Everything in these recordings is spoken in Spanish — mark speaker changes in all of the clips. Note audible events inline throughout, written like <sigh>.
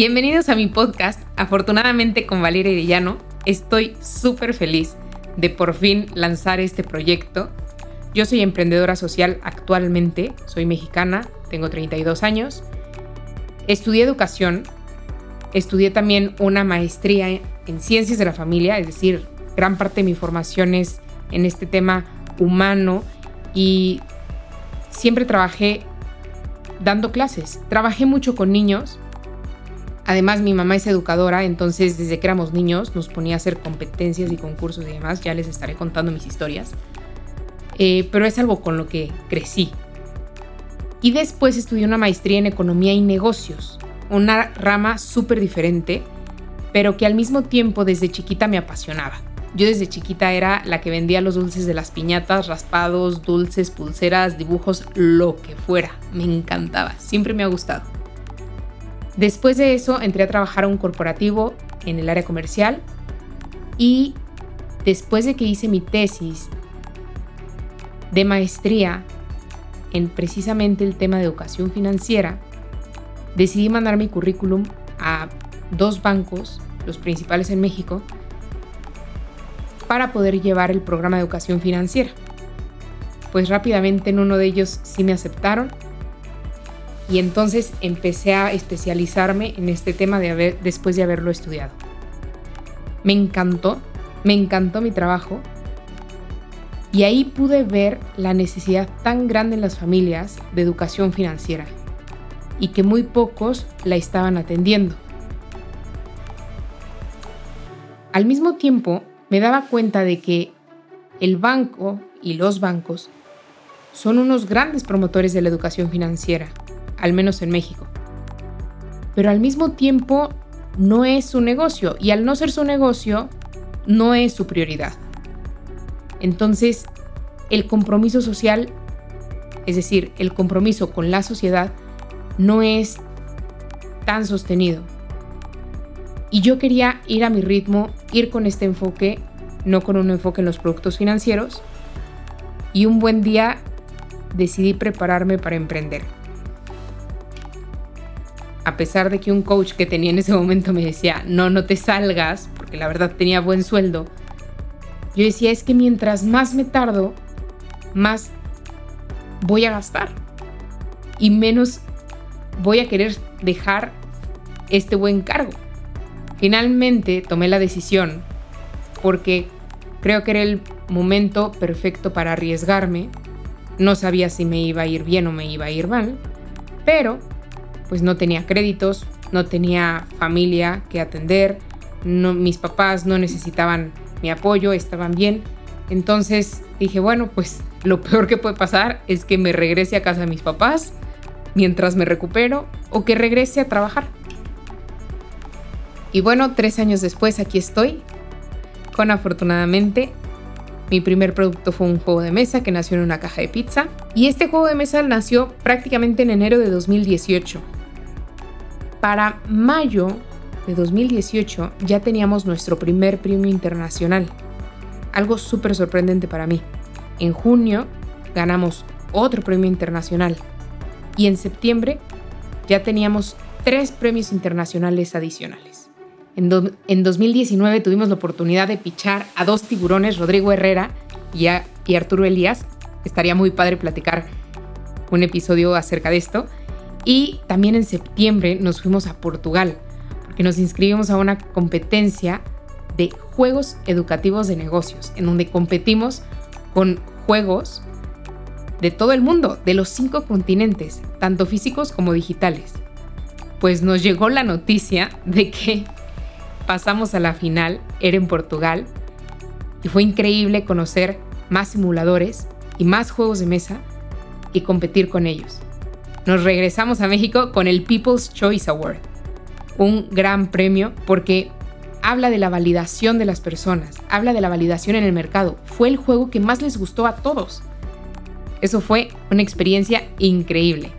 Speaker 1: Bienvenidos a mi podcast, afortunadamente con Valeria Irellano. Estoy súper feliz de por fin lanzar este proyecto. Yo soy emprendedora social actualmente, soy mexicana, tengo 32 años. Estudié educación, estudié también una maestría en ciencias de la familia, es decir, gran parte de mi formación es en este tema humano y siempre trabajé dando clases. Trabajé mucho con niños. Además, mi mamá es educadora, entonces desde que éramos niños nos ponía a hacer competencias y concursos y demás. Ya les estaré contando mis historias. Eh, pero es algo con lo que crecí. Y después estudié una maestría en economía y negocios, una rama súper diferente, pero que al mismo tiempo desde chiquita me apasionaba. Yo desde chiquita era la que vendía los dulces de las piñatas, raspados, dulces, pulseras, dibujos, lo que fuera. Me encantaba, siempre me ha gustado. Después de eso entré a trabajar a un corporativo en el área comercial y después de que hice mi tesis de maestría en precisamente el tema de educación financiera, decidí mandar mi currículum a dos bancos, los principales en México, para poder llevar el programa de educación financiera. Pues rápidamente en uno de ellos sí me aceptaron y entonces empecé a especializarme en este tema de haber, después de haberlo estudiado. Me encantó, me encantó mi trabajo y ahí pude ver la necesidad tan grande en las familias de educación financiera y que muy pocos la estaban atendiendo. Al mismo tiempo, me daba cuenta de que el banco y los bancos son unos grandes promotores de la educación financiera, al menos en México. Pero al mismo tiempo no es su negocio y al no ser su negocio no es su prioridad. Entonces, el compromiso social, es decir, el compromiso con la sociedad, no es tan sostenido. Y yo quería ir a mi ritmo, ir con este enfoque, no con un enfoque en los productos financieros. Y un buen día decidí prepararme para emprender. A pesar de que un coach que tenía en ese momento me decía, no, no te salgas, porque la verdad tenía buen sueldo, yo decía, es que mientras más me tardo, más voy a gastar y menos voy a querer dejar este buen cargo. Finalmente tomé la decisión porque creo que era el momento perfecto para arriesgarme. No sabía si me iba a ir bien o me iba a ir mal, pero pues no tenía créditos, no tenía familia que atender, mis papás no necesitaban mi apoyo, estaban bien. Entonces dije, bueno, pues lo peor que puede pasar es que me regrese a casa de mis papás mientras me recupero o que regrese a trabajar. Y bueno, tres años después aquí estoy, con afortunadamente mi primer producto fue un juego de mesa que nació en una caja de pizza. Y este juego de mesa nació prácticamente en enero de 2018. Para mayo de 2018 ya teníamos nuestro primer premio internacional. Algo súper sorprendente para mí. En junio ganamos otro premio internacional. Y en septiembre ya teníamos tres premios internacionales adicionales. En, 2019 tuvimos la oportunidad de pichar a dos tiburones, Rodrigo Herrera y, y Arturo Elías. Estaría muy padre platicar un episodio acerca de esto. Y también en septiembre nos fuimos a Portugal, porque nos inscribimos a una competencia de juegos educativos de negocios, en donde competimos con juegos de todo el mundo, de los cinco continentes, tanto físicos como digitales. Pues nos llegó la noticia de que pasamos a la final, era en Portugal, y fue increíble conocer más simuladores y más juegos de mesa y competir con ellos. Nos regresamos a México con el People's Choice Award, un gran premio porque habla de la validación de las personas, habla de la validación en el mercado. Fue el juego que más les gustó a todos. Eso fue una experiencia increíble.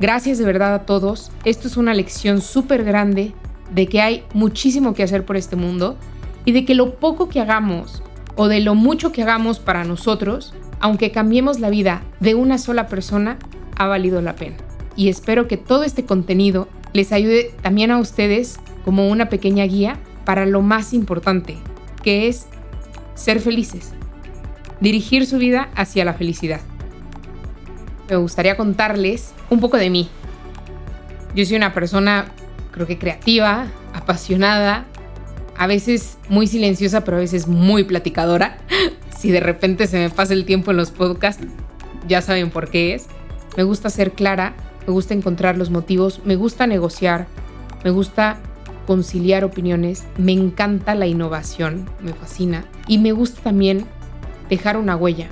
Speaker 1: Gracias de verdad a todos. Esto es una lección súper grande de que hay muchísimo que hacer por este mundo y de que lo poco que hagamos o de lo mucho que hagamos para nosotros, aunque cambiemos la vida de una sola persona, ha valido la pena. Y espero que todo este contenido les ayude también a ustedes como una pequeña guía para lo más importante, que es ser felices, dirigir su vida hacia la felicidad. Me gustaría contarles un poco de mí. Yo soy una persona, creo que creativa, apasionada, a veces muy silenciosa, pero a veces muy platicadora. <laughs> si de repente se me pasa el tiempo en los podcasts, ya saben por qué es. Me gusta ser clara, me gusta encontrar los motivos, me gusta negociar, me gusta conciliar opiniones, me encanta la innovación, me fascina y me gusta también dejar una huella.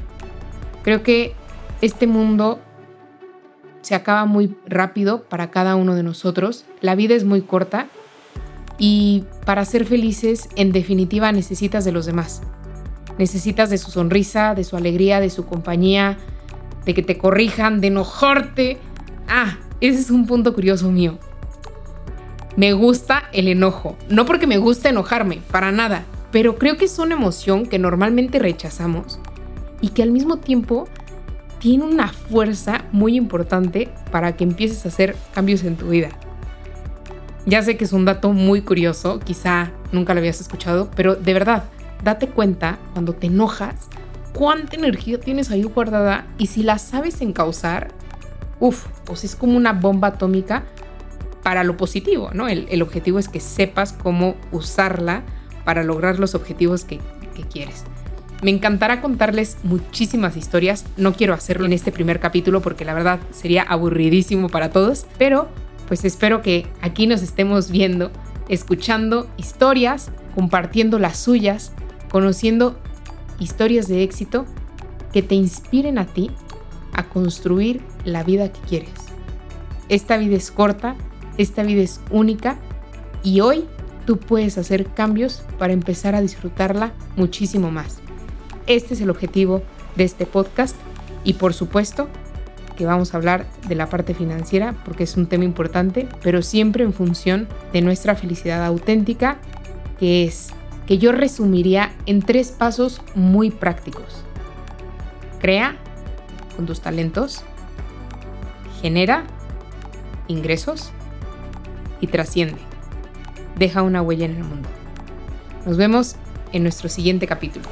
Speaker 1: Creo que este mundo se acaba muy rápido para cada uno de nosotros, la vida es muy corta y para ser felices en definitiva necesitas de los demás. Necesitas de su sonrisa, de su alegría, de su compañía, de que te corrijan, de enojarte. Ah, ese es un punto curioso mío. Me gusta el enojo. No porque me gusta enojarme, para nada. Pero creo que es una emoción que normalmente rechazamos y que al mismo tiempo tiene una fuerza muy importante para que empieces a hacer cambios en tu vida. Ya sé que es un dato muy curioso, quizá nunca lo habías escuchado, pero de verdad, date cuenta cuando te enojas cuánta energía tienes ahí guardada y si la sabes encauzar, uff, pues es como una bomba atómica para lo positivo, ¿no? El, objetivo es que sepas cómo usarla para lograr los objetivos que, que quieres. Me encantará contarles muchísimas historias, no quiero hacerlo en este primer capítulo porque la verdad sería aburridísimo para todos, pero pues espero que aquí nos estemos viendo, escuchando historias, compartiendo las suyas, conociendo historias de éxito que te inspiren a ti a construir la vida que quieres. Esta vida es corta, esta vida es única y hoy tú puedes hacer cambios para empezar a disfrutarla muchísimo más. Este es el objetivo de este podcast y por supuesto que vamos a hablar de la parte financiera porque es un tema importante, pero siempre en función de nuestra felicidad auténtica, que es que yo resumiría en tres pasos muy prácticos. Crea con tus talentos, genera ingresos y trasciende. Deja una huella en el mundo. Nos vemos en nuestro siguiente capítulo.